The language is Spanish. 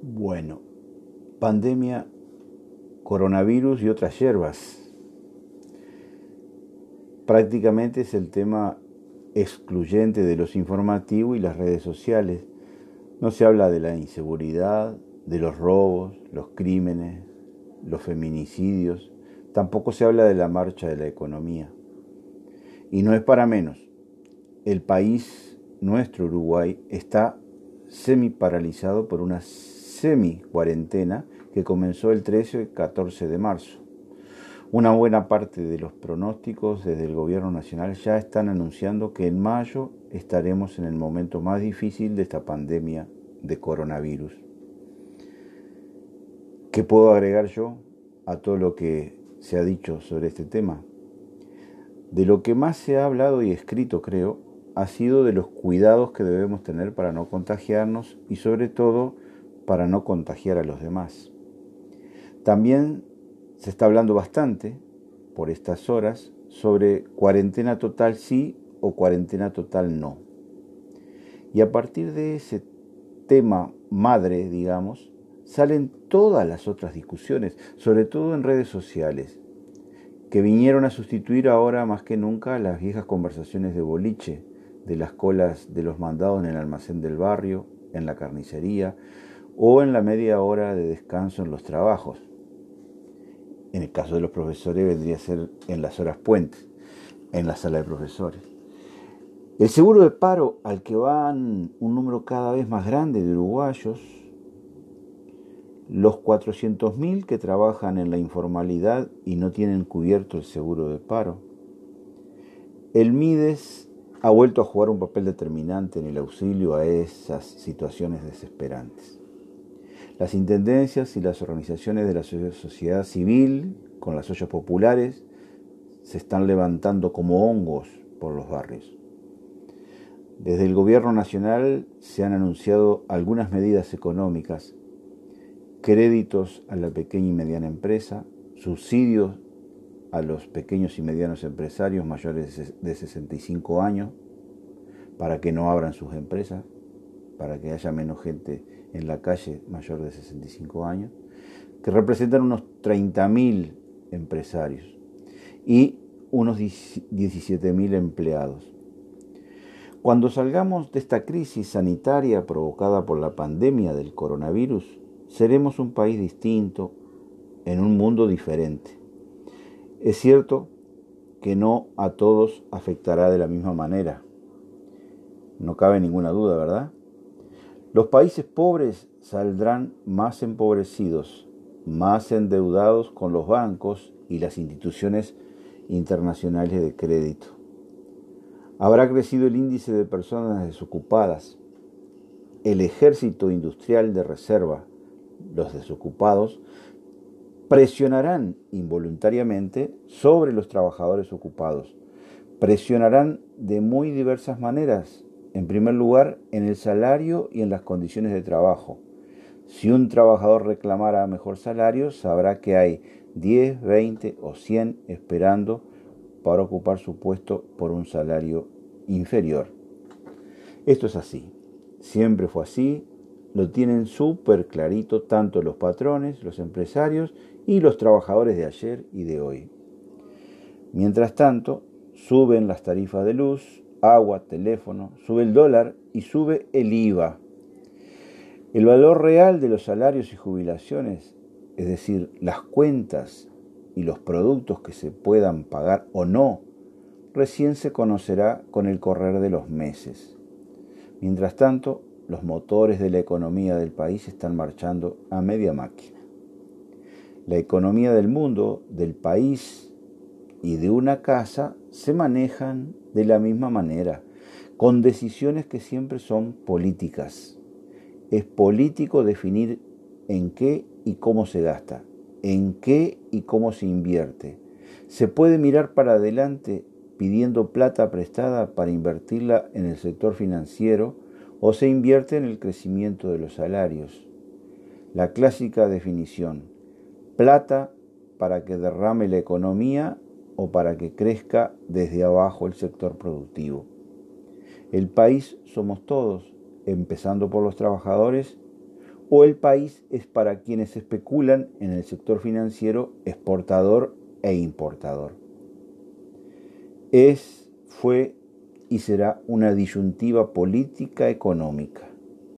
Bueno, pandemia, coronavirus y otras hierbas. Prácticamente es el tema excluyente de los informativos y las redes sociales. No se habla de la inseguridad, de los robos, los crímenes, los feminicidios. Tampoco se habla de la marcha de la economía. Y no es para menos. El país, nuestro Uruguay, está semi paralizado por una semi cuarentena que comenzó el 13 y 14 de marzo. Una buena parte de los pronósticos desde el gobierno nacional ya están anunciando que en mayo estaremos en el momento más difícil de esta pandemia de coronavirus. ¿Qué puedo agregar yo a todo lo que se ha dicho sobre este tema? De lo que más se ha hablado y escrito, creo, ha sido de los cuidados que debemos tener para no contagiarnos y sobre todo para no contagiar a los demás. También se está hablando bastante por estas horas sobre cuarentena total sí o cuarentena total no. Y a partir de ese tema madre, digamos, salen todas las otras discusiones, sobre todo en redes sociales, que vinieron a sustituir ahora más que nunca las viejas conversaciones de boliche, de las colas de los mandados en el almacén del barrio, en la carnicería o en la media hora de descanso en los trabajos. En el caso de los profesores vendría a ser en las horas puentes, en la sala de profesores. El seguro de paro al que van un número cada vez más grande de uruguayos, los 400.000 que trabajan en la informalidad y no tienen cubierto el seguro de paro. El MIDES ha vuelto a jugar un papel determinante en el auxilio a esas situaciones desesperantes. Las intendencias y las organizaciones de la sociedad civil, con las ollas populares, se están levantando como hongos por los barrios. Desde el gobierno nacional se han anunciado algunas medidas económicas, créditos a la pequeña y mediana empresa, subsidios a los pequeños y medianos empresarios mayores de 65 años para que no abran sus empresas, para que haya menos gente en la calle mayor de 65 años, que representan unos 30.000 empresarios y unos 17.000 empleados. Cuando salgamos de esta crisis sanitaria provocada por la pandemia del coronavirus, seremos un país distinto, en un mundo diferente. Es cierto que no a todos afectará de la misma manera. No cabe ninguna duda, ¿verdad? Los países pobres saldrán más empobrecidos, más endeudados con los bancos y las instituciones internacionales de crédito. Habrá crecido el índice de personas desocupadas. El ejército industrial de reserva, los desocupados, presionarán involuntariamente sobre los trabajadores ocupados. Presionarán de muy diversas maneras en primer lugar, en el salario y en las condiciones de trabajo. Si un trabajador reclamara mejor salario, sabrá que hay 10, 20 o 100 esperando para ocupar su puesto por un salario inferior. Esto es así. Siempre fue así. Lo tienen súper clarito tanto los patrones, los empresarios y los trabajadores de ayer y de hoy. Mientras tanto, suben las tarifas de luz, agua, teléfono, sube el dólar y sube el IVA. El valor real de los salarios y jubilaciones, es decir, las cuentas y los productos que se puedan pagar o no, recién se conocerá con el correr de los meses. Mientras tanto, los motores de la economía del país están marchando a media máquina. La economía del mundo, del país y de una casa se manejan de la misma manera, con decisiones que siempre son políticas. Es político definir en qué y cómo se gasta, en qué y cómo se invierte. Se puede mirar para adelante pidiendo plata prestada para invertirla en el sector financiero o se invierte en el crecimiento de los salarios. La clásica definición, plata para que derrame la economía o para que crezca desde abajo el sector productivo. El país somos todos, empezando por los trabajadores, o el país es para quienes especulan en el sector financiero exportador e importador. Es, fue y será una disyuntiva política económica